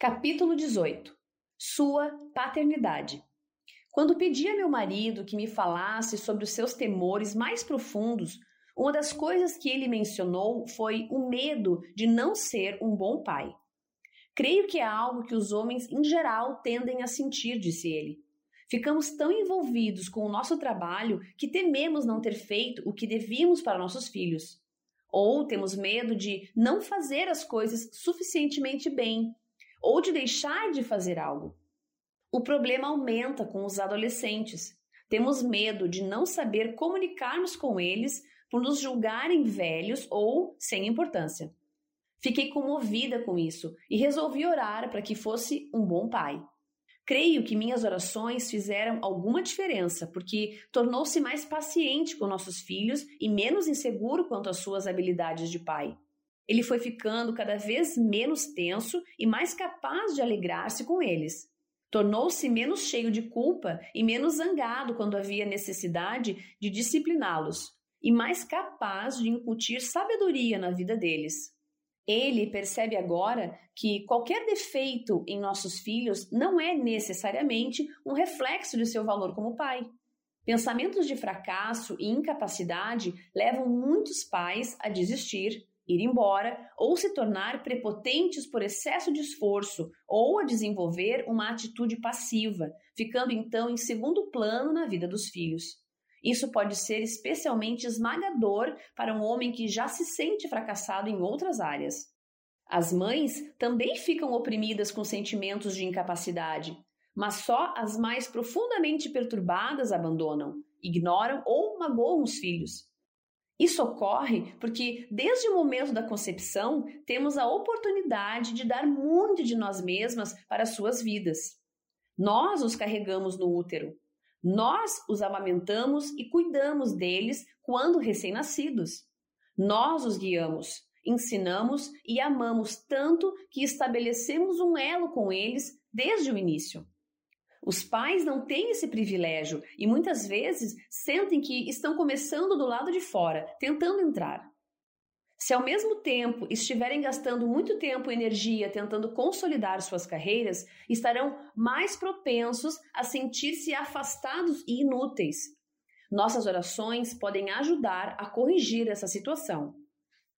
Capítulo 18 Sua paternidade. Quando pedi a meu marido que me falasse sobre os seus temores mais profundos, uma das coisas que ele mencionou foi o medo de não ser um bom pai. Creio que é algo que os homens em geral tendem a sentir, disse ele. Ficamos tão envolvidos com o nosso trabalho que tememos não ter feito o que devíamos para nossos filhos. Ou temos medo de não fazer as coisas suficientemente bem, ou de deixar de fazer algo. O problema aumenta com os adolescentes. Temos medo de não saber comunicarmos com eles por nos julgarem velhos ou sem importância. Fiquei comovida com isso e resolvi orar para que fosse um bom pai. Creio que minhas orações fizeram alguma diferença, porque tornou-se mais paciente com nossos filhos e menos inseguro quanto às suas habilidades de pai. Ele foi ficando cada vez menos tenso e mais capaz de alegrar-se com eles. Tornou-se menos cheio de culpa e menos zangado quando havia necessidade de discipliná-los, e mais capaz de incutir sabedoria na vida deles. Ele percebe agora que qualquer defeito em nossos filhos não é necessariamente um reflexo de seu valor como pai. Pensamentos de fracasso e incapacidade levam muitos pais a desistir, ir embora ou se tornar prepotentes por excesso de esforço ou a desenvolver uma atitude passiva, ficando então em segundo plano na vida dos filhos. Isso pode ser especialmente esmagador para um homem que já se sente fracassado em outras áreas. As mães também ficam oprimidas com sentimentos de incapacidade, mas só as mais profundamente perturbadas abandonam, ignoram ou magoam os filhos. Isso ocorre porque, desde o momento da concepção, temos a oportunidade de dar muito de nós mesmas para suas vidas. Nós os carregamos no útero, nós os amamentamos e cuidamos deles quando recém-nascidos. Nós os guiamos, ensinamos e amamos tanto que estabelecemos um elo com eles desde o início. Os pais não têm esse privilégio e muitas vezes sentem que estão começando do lado de fora, tentando entrar. Se ao mesmo tempo estiverem gastando muito tempo e energia tentando consolidar suas carreiras, estarão mais propensos a sentir-se afastados e inúteis. Nossas orações podem ajudar a corrigir essa situação.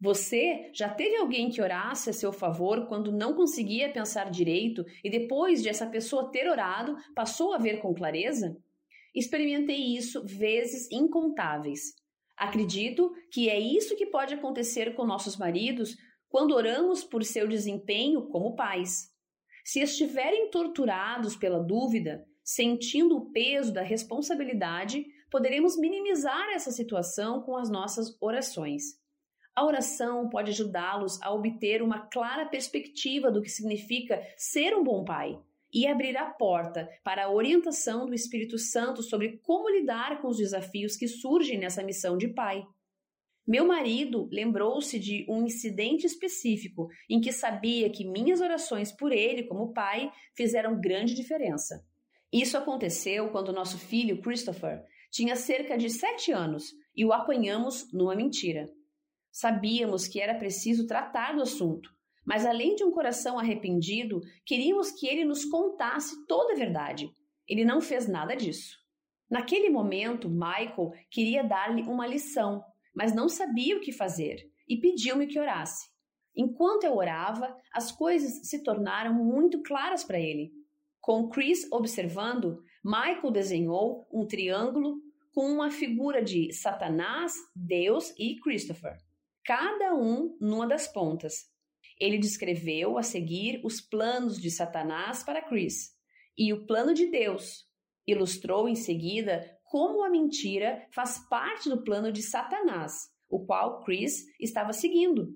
Você já teve alguém que orasse a seu favor quando não conseguia pensar direito e depois de essa pessoa ter orado, passou a ver com clareza? Experimentei isso vezes incontáveis. Acredito que é isso que pode acontecer com nossos maridos quando oramos por seu desempenho como pais. Se estiverem torturados pela dúvida, sentindo o peso da responsabilidade, poderemos minimizar essa situação com as nossas orações. A oração pode ajudá-los a obter uma clara perspectiva do que significa ser um bom pai e abrir a porta para a orientação do Espírito Santo sobre como lidar com os desafios que surgem nessa missão de pai. Meu marido lembrou-se de um incidente específico em que sabia que minhas orações por ele, como pai, fizeram grande diferença. Isso aconteceu quando nosso filho, Christopher, tinha cerca de sete anos e o apanhamos numa mentira. Sabíamos que era preciso tratar do assunto, mas além de um coração arrependido, queríamos que ele nos contasse toda a verdade. Ele não fez nada disso. Naquele momento, Michael queria dar-lhe uma lição, mas não sabia o que fazer e pediu-me que orasse. Enquanto eu orava, as coisas se tornaram muito claras para ele. Com Chris observando, Michael desenhou um triângulo com uma figura de Satanás, Deus e Christopher, cada um numa das pontas. Ele descreveu a seguir os planos de Satanás para Chris e o plano de Deus. Ilustrou em seguida como a mentira faz parte do plano de Satanás, o qual Chris estava seguindo.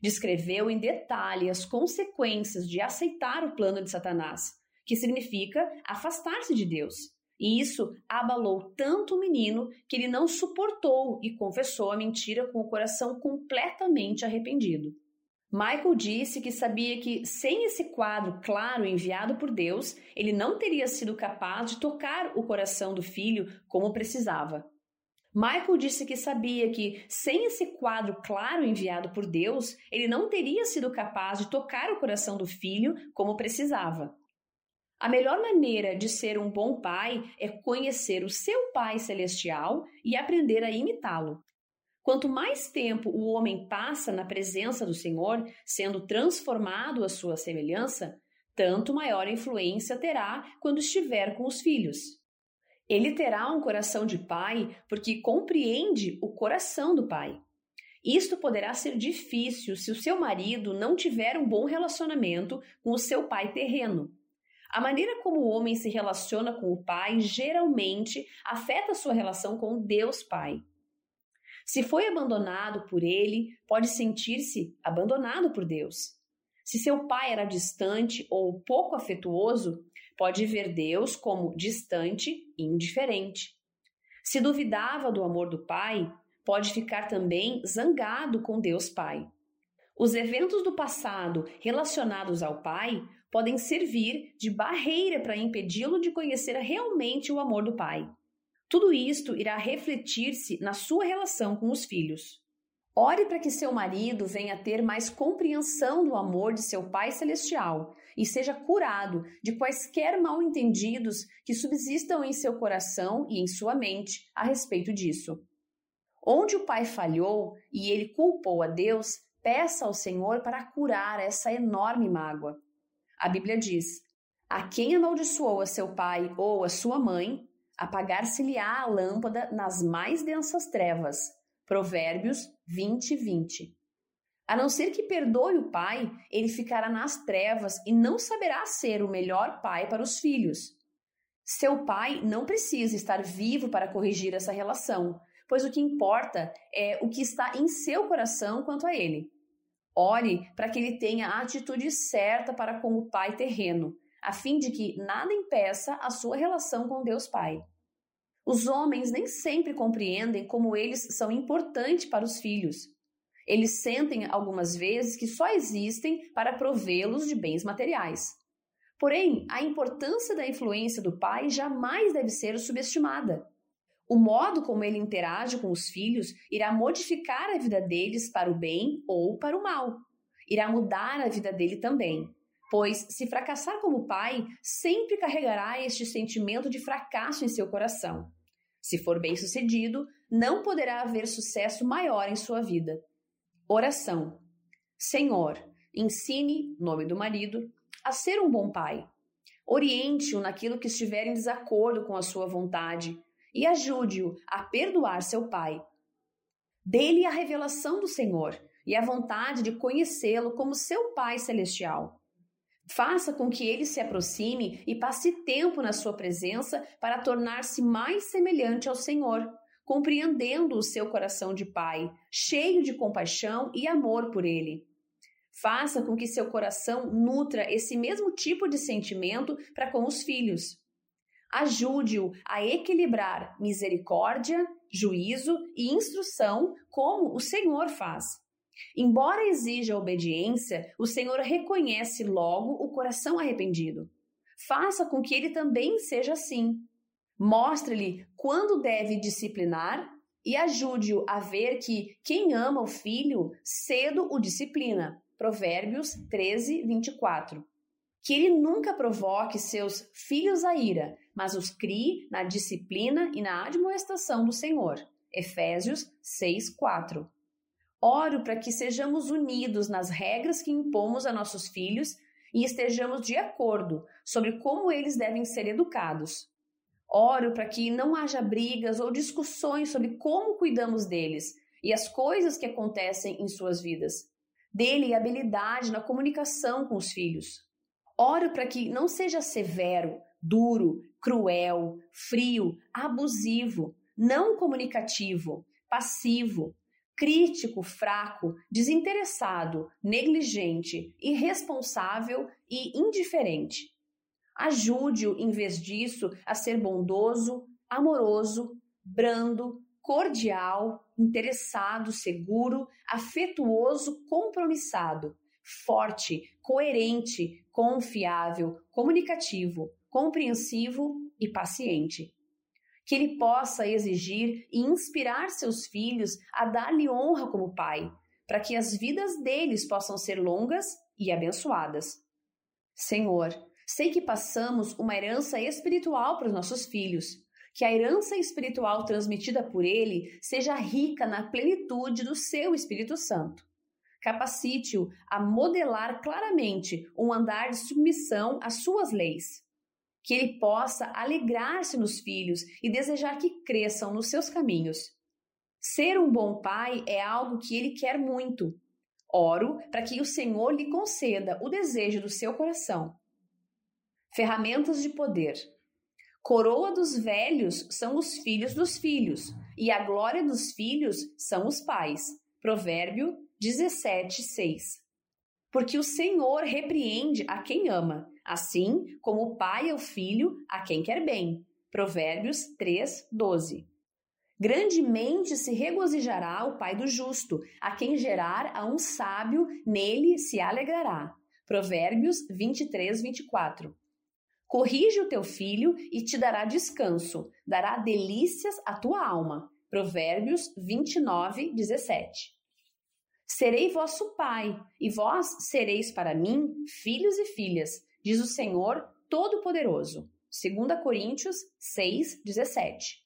Descreveu em detalhe as consequências de aceitar o plano de Satanás, que significa afastar-se de Deus. E isso abalou tanto o menino que ele não suportou e confessou a mentira com o coração completamente arrependido. Michael disse que sabia que, sem esse quadro claro enviado por Deus, ele não teria sido capaz de tocar o coração do filho como precisava. Michael disse que sabia que, sem esse quadro claro enviado por Deus, ele não teria sido capaz de tocar o coração do filho como precisava. A melhor maneira de ser um bom pai é conhecer o seu Pai Celestial e aprender a imitá-lo. Quanto mais tempo o homem passa na presença do Senhor, sendo transformado à sua semelhança, tanto maior influência terá quando estiver com os filhos. Ele terá um coração de pai porque compreende o coração do pai. Isto poderá ser difícil se o seu marido não tiver um bom relacionamento com o seu pai terreno. A maneira como o homem se relaciona com o pai geralmente afeta sua relação com Deus Pai. Se foi abandonado por ele, pode sentir-se abandonado por Deus. Se seu pai era distante ou pouco afetuoso, pode ver Deus como distante e indiferente. Se duvidava do amor do Pai, pode ficar também zangado com Deus Pai. Os eventos do passado relacionados ao Pai podem servir de barreira para impedi-lo de conhecer realmente o amor do Pai. Tudo isto irá refletir-se na sua relação com os filhos. Ore para que seu marido venha ter mais compreensão do amor de seu Pai Celestial e seja curado de quaisquer mal-entendidos que subsistam em seu coração e em sua mente a respeito disso. Onde o pai falhou e ele culpou a Deus, peça ao Senhor para curar essa enorme mágoa. A Bíblia diz: A quem amaldiçoou a seu pai ou a sua mãe, apagar-se-lhe-á a lâmpada nas mais densas trevas. Provérbios 20, 20. A não ser que perdoe o pai, ele ficará nas trevas e não saberá ser o melhor pai para os filhos. Seu pai não precisa estar vivo para corrigir essa relação, pois o que importa é o que está em seu coração quanto a ele. Ore para que ele tenha a atitude certa para com o pai terreno, a fim de que nada impeça a sua relação com Deus Pai. Os homens nem sempre compreendem como eles são importantes para os filhos. Eles sentem algumas vezes que só existem para provê-los de bens materiais. Porém, a importância da influência do pai jamais deve ser subestimada. O modo como ele interage com os filhos irá modificar a vida deles para o bem ou para o mal. Irá mudar a vida dele também, pois, se fracassar como pai, sempre carregará este sentimento de fracasso em seu coração. Se for bem-sucedido, não poderá haver sucesso maior em sua vida. Oração. Senhor, ensine, nome do marido, a ser um bom pai. Oriente-o naquilo que estiver em desacordo com a sua vontade e ajude-o a perdoar seu pai. Dê-lhe a revelação do Senhor e a vontade de conhecê-lo como seu Pai celestial. Faça com que ele se aproxime e passe tempo na sua presença para tornar-se mais semelhante ao Senhor compreendendo o seu coração de pai, cheio de compaixão e amor por ele. Faça com que seu coração nutra esse mesmo tipo de sentimento para com os filhos. Ajude-o a equilibrar misericórdia, juízo e instrução, como o Senhor faz. Embora exija obediência, o Senhor reconhece logo o coração arrependido. Faça com que ele também seja assim. Mostre-lhe quando deve disciplinar e ajude-o a ver que quem ama o filho cedo o disciplina. Provérbios 13, 24. Que ele nunca provoque seus filhos à ira, mas os crie na disciplina e na admoestação do Senhor. Efésios 6, 4. Oro para que sejamos unidos nas regras que impomos a nossos filhos e estejamos de acordo sobre como eles devem ser educados. Oro para que não haja brigas ou discussões sobre como cuidamos deles e as coisas que acontecem em suas vidas. Dele habilidade na comunicação com os filhos. Oro para que não seja severo, duro, cruel, frio, abusivo, não comunicativo, passivo, crítico, fraco, desinteressado, negligente, irresponsável e indiferente. Ajude-o, em vez disso, a ser bondoso, amoroso, brando, cordial, interessado, seguro, afetuoso, compromissado, forte, coerente, confiável, comunicativo, compreensivo e paciente. que ele possa exigir e inspirar seus filhos a dar-lhe honra como pai, para que as vidas deles possam ser longas e abençoadas. Senhor, sei que passamos uma herança espiritual para os nossos filhos, que a herança espiritual transmitida por ele seja rica na plenitude do seu Espírito Santo. Capacite-o a modelar claramente um andar de submissão às suas leis. Que ele possa alegrar-se nos filhos e desejar que cresçam nos seus caminhos. Ser um bom pai é algo que ele quer muito. Oro para que o Senhor lhe conceda o desejo do seu coração. Ferramentas de poder. Coroa dos velhos são os filhos dos filhos, e a glória dos filhos são os pais. Provérbio 17, 6. Porque o Senhor repreende a quem ama, assim como o pai ao filho a quem quer bem. Provérbios 3, 12. Grandemente se regozijará o pai do justo, a quem gerar a um sábio, nele se alegrará. Provérbios 23, 24. Corrige o teu filho e te dará descanso, dará delícias à tua alma. Provérbios 29, 17. Serei vosso pai, e vós sereis para mim filhos e filhas, diz o Senhor Todo-Poderoso. 2 Coríntios 6, 17.